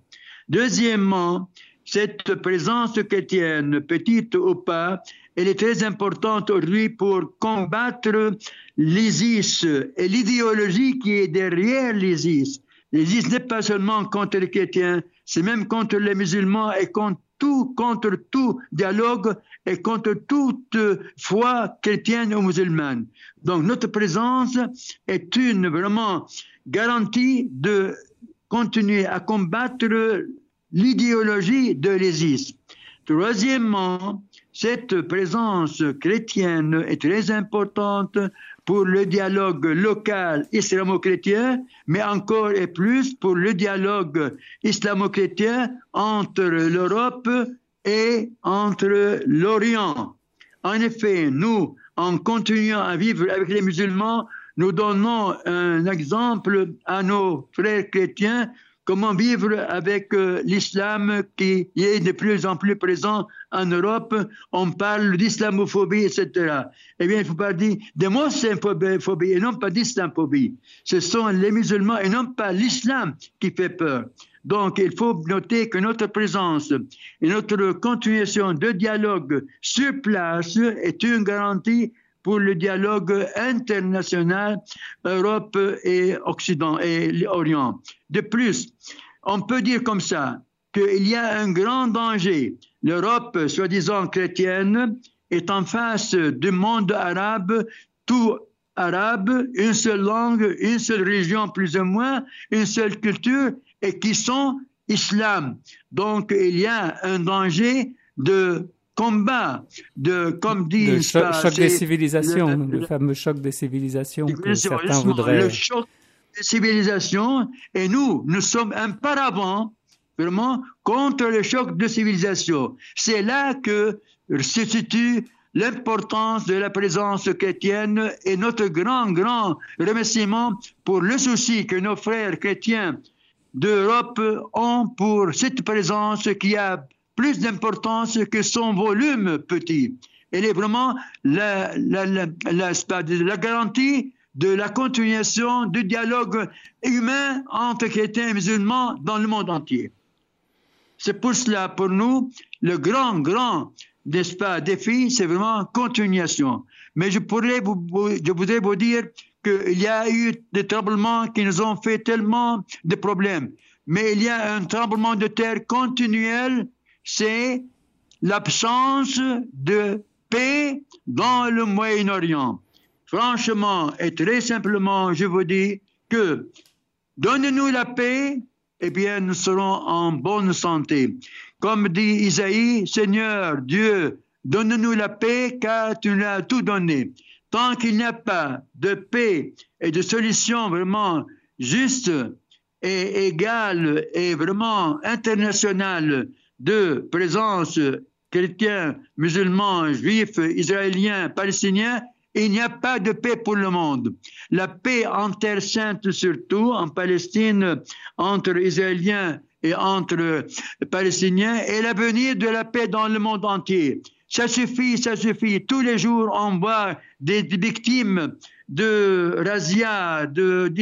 Deuxièmement, cette présence chrétienne, petite ou pas, elle est très importante aujourd'hui pour combattre l'ISIS et l'idéologie qui est derrière l'ISIS. L'ISIS n'est pas seulement contre les chrétiens, c'est même contre les musulmans et contre contre tout dialogue et contre toute foi chrétienne ou musulmane. Donc notre présence est une vraiment garantie de continuer à combattre l'idéologie de l'ISIS. Troisièmement, cette présence chrétienne est très importante pour le dialogue local islamo-chrétien, mais encore et plus pour le dialogue islamo-chrétien entre l'Europe et entre l'Orient. En effet, nous, en continuant à vivre avec les musulmans, nous donnons un exemple à nos frères chrétiens comment vivre avec euh, l'islam qui est de plus en plus présent en Europe? On parle d'islamophobie, etc. Eh bien, il faut pas dire de muslimophobie et non pas d'islamophobie. Ce sont les musulmans et non pas l'islam qui fait peur. Donc, il faut noter que notre présence et notre continuation de dialogue sur place est une garantie pour le dialogue international Europe et Occident et Orient. De plus, on peut dire comme ça qu'il y a un grand danger. L'Europe, soi-disant chrétienne, est en face du monde arabe, tout arabe, une seule langue, une seule région plus ou moins, une seule culture, et qui sont islam. Donc il y a un danger de combat de, comme dit choc, des civilisations, le, fameux choc des civilisations que certains voudraient. Le choc des civilisations, et nous, nous sommes un paravent, vraiment, contre le choc de civilisation. C'est là que se situe l'importance de la présence chrétienne et notre grand, grand remerciement pour le souci que nos frères chrétiens d'Europe ont pour cette présence qui a plus d'importance que son volume petit. Elle est vraiment la, garantie de la continuation du dialogue humain entre chrétiens et musulmans dans le monde entier. C'est pour cela, pour nous, le grand, grand, défi, c'est vraiment continuation. Mais je pourrais vous, je voudrais vous dire qu'il y a eu des tremblements qui nous ont fait tellement de problèmes. Mais il y a un tremblement de terre continuel c'est l'absence de paix dans le Moyen-Orient. Franchement et très simplement, je vous dis que donnez-nous la paix, eh bien, nous serons en bonne santé. Comme dit Isaïe, Seigneur Dieu, donne-nous la paix car tu nous as tout donné. Tant qu'il n'y a pas de paix et de solution vraiment juste et égale et vraiment internationale de présence chrétiens, musulmans, juifs, israéliens, palestiniens, il n'y a pas de paix pour le monde. La paix en Terre sainte surtout, en Palestine, entre Israéliens et entre Palestiniens, est l'avenir de la paix dans le monde entier. Ça suffit, ça suffit. Tous les jours, on voit des victimes de razzia, de,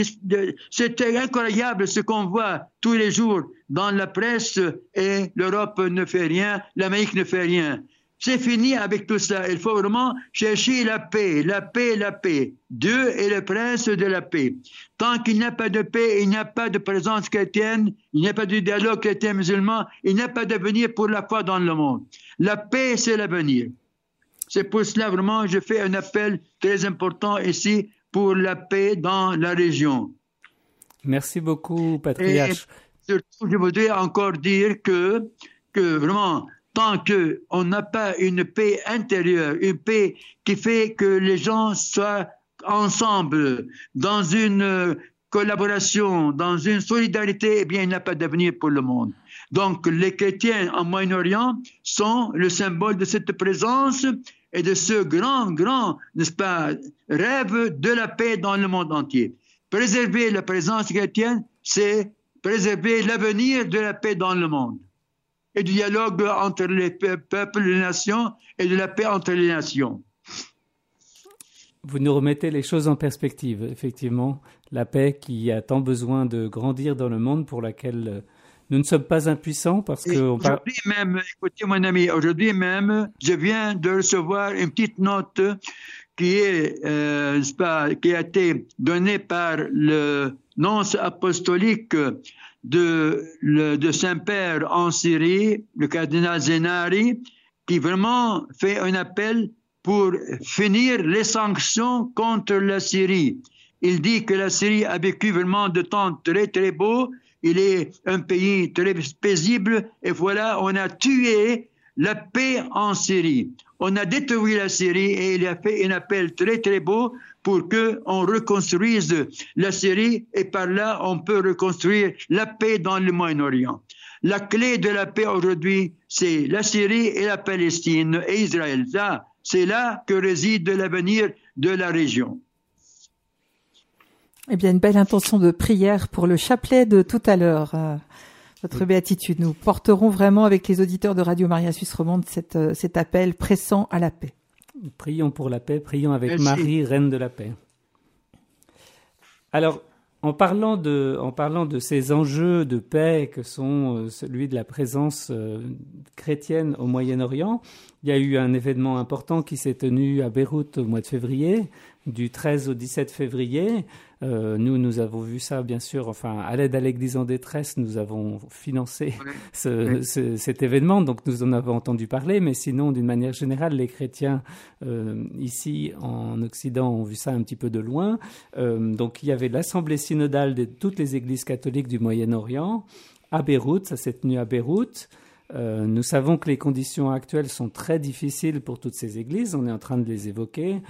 c'était incroyable ce qu'on voit tous les jours dans la presse et l'Europe ne fait rien, l'Amérique ne fait rien. C'est fini avec tout ça. Il faut vraiment chercher la paix, la paix, la paix. Dieu est le prince de la paix. Tant qu'il n'y a pas de paix, il n'y a pas de présence chrétienne, il n'y a pas de dialogue chrétien-musulman, il n'y a pas d'avenir pour la foi dans le monde. La paix, c'est l'avenir. C'est pour cela vraiment je fais un appel très important ici pour la paix dans la région. Merci beaucoup, patriarche. surtout, je voudrais encore dire que, que vraiment, tant qu'on n'a pas une paix intérieure, une paix qui fait que les gens soient ensemble dans une collaboration, dans une solidarité, eh bien, il n'y a pas d'avenir pour le monde. Donc, les chrétiens en Moyen-Orient sont le symbole de cette présence et de ce grand, grand, n'est-ce pas, rêve de la paix dans le monde entier. Préserver la présence chrétienne, c'est préserver l'avenir de la paix dans le monde et du dialogue entre les peuples, les nations et de la paix entre les nations. Vous nous remettez les choses en perspective, effectivement. La paix qui a tant besoin de grandir dans le monde pour laquelle nous ne sommes pas impuissants parce que... Aujourd'hui même, écoutez mon ami, aujourd'hui même, je viens de recevoir une petite note qui est, euh, pas, qui a été donnée par le nonce apostolique de, de Saint-Père en Syrie, le cardinal Zenari, qui vraiment fait un appel pour finir les sanctions contre la Syrie. Il dit que la Syrie a vécu vraiment de temps très très beaux il est un pays très paisible et voilà, on a tué la paix en Syrie. On a détruit la Syrie et il a fait un appel très très beau pour que on reconstruise la Syrie et par là on peut reconstruire la paix dans le Moyen-Orient. La clé de la paix aujourd'hui, c'est la Syrie et la Palestine et Israël. C'est là que réside l'avenir de la région. Eh bien, une belle intention de prière pour le chapelet de tout à l'heure. Euh, votre béatitude. Nous porterons vraiment avec les auditeurs de Radio Maria Suisse Romande euh, cet appel pressant à la paix. Prions pour la paix, prions avec Marie, Reine de la paix. Alors, en parlant de, en parlant de ces enjeux de paix que sont euh, celui de la présence chrétienne au Moyen-Orient, il y a eu un événement important qui s'est tenu à Beyrouth au mois de février, du 13 au 17 février. Euh, nous, nous avons vu ça, bien sûr, enfin, à l'aide à l'Église en détresse, nous avons financé cet événement, donc nous en avons entendu parler, mais sinon, d'une manière générale, les chrétiens euh, ici en Occident ont vu ça un petit peu de loin. Euh, donc il y avait l'Assemblée synodale de toutes les églises catholiques du Moyen-Orient à Beyrouth, ça s'est tenu à Beyrouth. nous savons que les conditions actuelles sont très difficiles pour toutes ces églises, on est en train de les évoquer.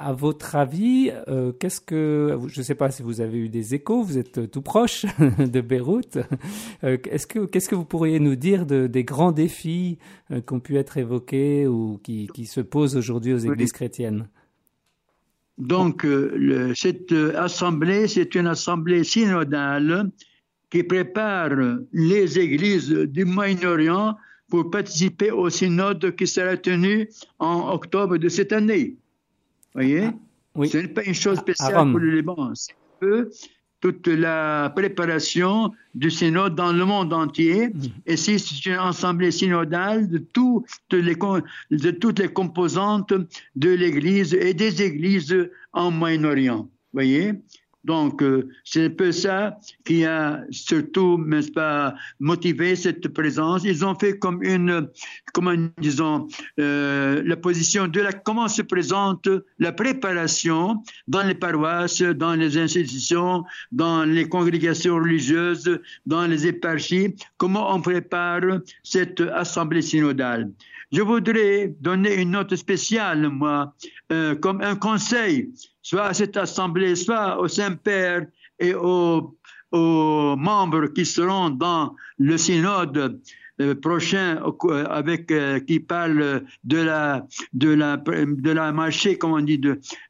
À votre avis, euh, qu'est-ce que je ne sais pas si vous avez eu des échos, vous êtes tout proche de Beyrouth. Euh, est-ce que qu'est-ce que vous pourriez nous dire de, des grands défis euh, qui ont pu être évoqués ou qui, qui se posent aujourd'hui aux églises chrétiennes? Donc, le, cette assemblée, c'est une assemblée synodale qui prépare les églises du Moyen-Orient pour participer au synode qui sera tenu en octobre de cette année voyez ah, oui. Ce n'est pas une chose spéciale pour le Liban. C'est toute la préparation du synode dans le monde entier. Mm. Et c'est une assemblée synodale de toutes les, de toutes les composantes de l'Église et des églises en Moyen-Orient. Voyez donc, euh, c'est un peu ça qui a surtout, n'est-ce pas, motivé cette présence. Ils ont fait comme une, comment disons, euh, la position de la, comment se présente la préparation dans les paroisses, dans les institutions, dans les congrégations religieuses, dans les éparchies, comment on prépare cette assemblée synodale? Je voudrais donner une note spéciale, moi, euh, comme un conseil soit à cette assemblée, soit au Saint-Père et aux, membres qui seront dans le synode euh, prochain avec euh, qui parle de la de la de la marché comme on dit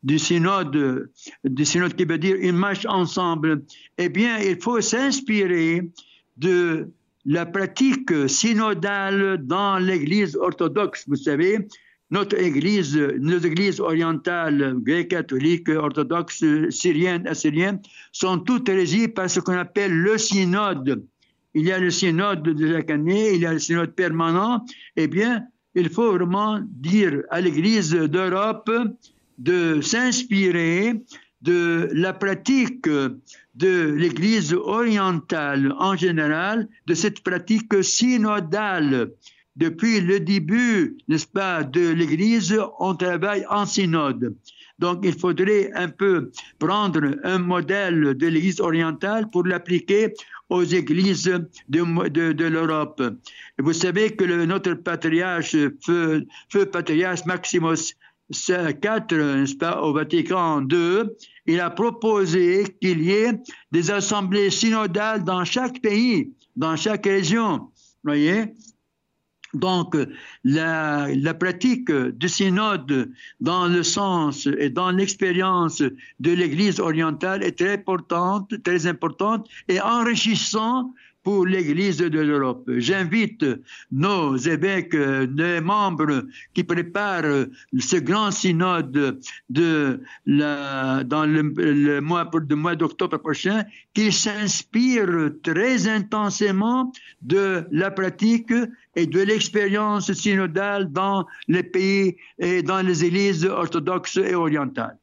du synode du synode qui veut dire une marche ensemble. Eh bien il faut s'inspirer de la pratique synodale dans l'église orthodoxe vous savez notre Église, nos églises orientales, grecques, catholiques, orthodoxes, syriennes, assyriennes, sont toutes régies par ce qu'on appelle le synode. Il y a le synode de chaque année, il y a le synode permanent. Eh bien, il faut vraiment dire à l'Église d'Europe de s'inspirer de la pratique de l'Église orientale en général, de cette pratique synodale depuis le début, n'est-ce pas, de l'Église, on travaille en synode. Donc, il faudrait un peu prendre un modèle de l'Église orientale pour l'appliquer aux églises de, l'Europe. Vous savez que notre patriarche, feu patriarche Maximus IV, n'est-ce pas, au Vatican II, il a proposé qu'il y ait des assemblées synodales dans chaque pays, dans chaque région. Voyez donc, la, la, pratique du synode dans le sens et dans l'expérience de l'Église orientale est très importante, très importante et enrichissant pour l'Église de l'Europe. J'invite nos évêques, les membres qui préparent ce grand synode de la, dans le, mois, le mois d'octobre prochain, qu'ils s'inspirent très intensément de la pratique et de l'expérience synodale dans les pays et dans les églises orthodoxes et orientales.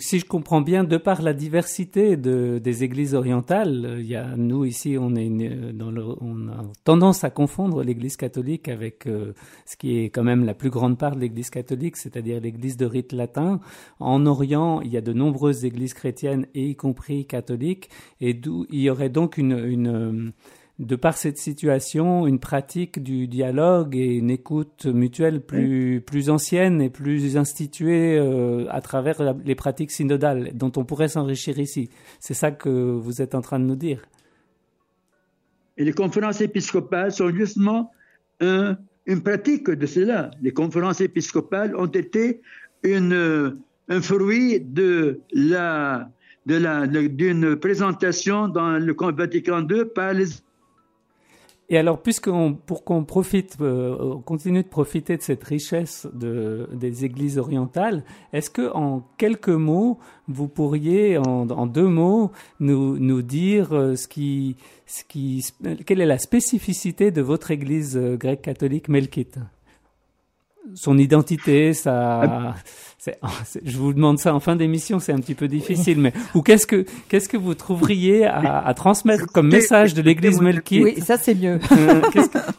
Si je comprends bien, de par la diversité de, des églises orientales, il y a, nous ici, on, est dans le, on a tendance à confondre l'église catholique avec euh, ce qui est quand même la plus grande part de l'église catholique, c'est-à-dire l'église de rite latin. En Orient, il y a de nombreuses églises chrétiennes, et y compris catholiques, et d'où il y aurait donc une, une de par cette situation, une pratique du dialogue et une écoute mutuelle plus, plus ancienne et plus instituée euh, à travers les pratiques synodales dont on pourrait s'enrichir ici. C'est ça que vous êtes en train de nous dire. Et les conférences épiscopales sont justement une pratique de cela. Les conférences épiscopales ont été une, un fruit de la d'une présentation dans le Vatican II par les et alors, puisqu'on, pour qu'on profite, euh, continue de profiter de cette richesse de, des églises orientales, est-ce que en quelques mots, vous pourriez, en, deux mots, nous, nous dire euh, ce qui, ce qui, quelle est la spécificité de votre église euh, grecque catholique melkite? Son identité, sa, je vous demande ça en fin d'émission, c'est un petit peu difficile, mais ou qu'est-ce que qu'est-ce que vous trouveriez à, transmettre comme message de l'Église melkite Oui, ça c'est mieux. Euh,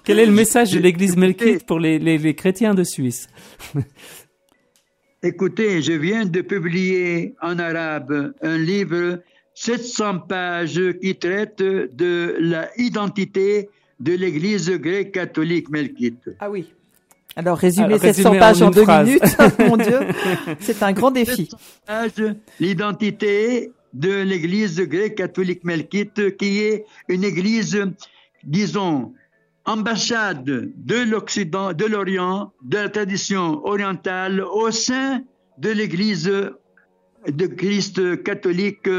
quel est le message de l'Église melkite pour les, les, les chrétiens de Suisse? Écoutez, je viens de publier en arabe un livre 700 pages qui traite de la identité de l'Église grecque catholique melkite. Ah oui. Alors, résumer 700 pages en, deux minutes, mon Dieu, c'est un grand défi. L'identité de l'Église grecque catholique melkite, qui est une Église, disons, ambassade de l'Occident, de l'Orient, de la tradition orientale au sein de l'Église de Christ catholique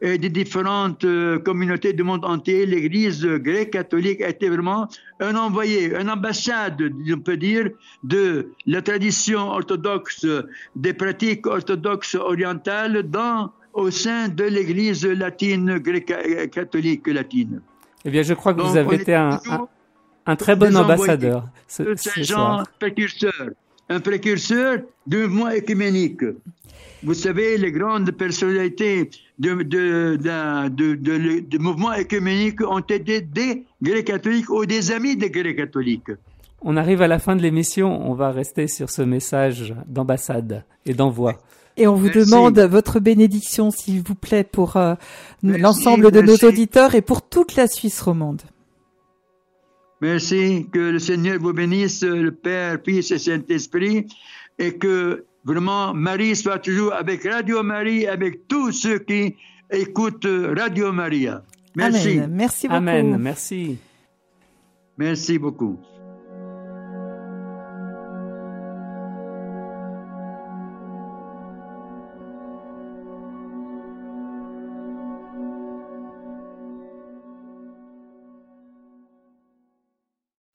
et des différentes euh, communautés du monde entier, l'Église grecque catholique été vraiment un envoyé, une ambassade, on peut dire, de la tradition orthodoxe, des pratiques orthodoxes orientales dans, au sein de l'Église latine, grecque catholique latine. Eh bien, je crois que vous avez été un, un, très bon ambassadeur. Ce, ce précurseur, un précurseur du mouvement écuménique. Vous savez, les grandes personnalités du de, de, de, de, mouvement écuménique ont été des Grecs catholiques ou des amis des Grecs catholiques. On arrive à la fin de l'émission, on va rester sur ce message d'ambassade et d'envoi. Et on vous demande votre bénédiction, s'il vous plaît, pour euh, l'ensemble de nos auditeurs et pour toute la Suisse romande. Merci, que le Seigneur vous bénisse, le Père, Fils et Saint-Esprit, et que Vraiment, Marie soit toujours avec Radio Marie, avec tous ceux qui écoutent Radio Maria. Merci. Merci beaucoup. Amen. Merci. Merci beaucoup.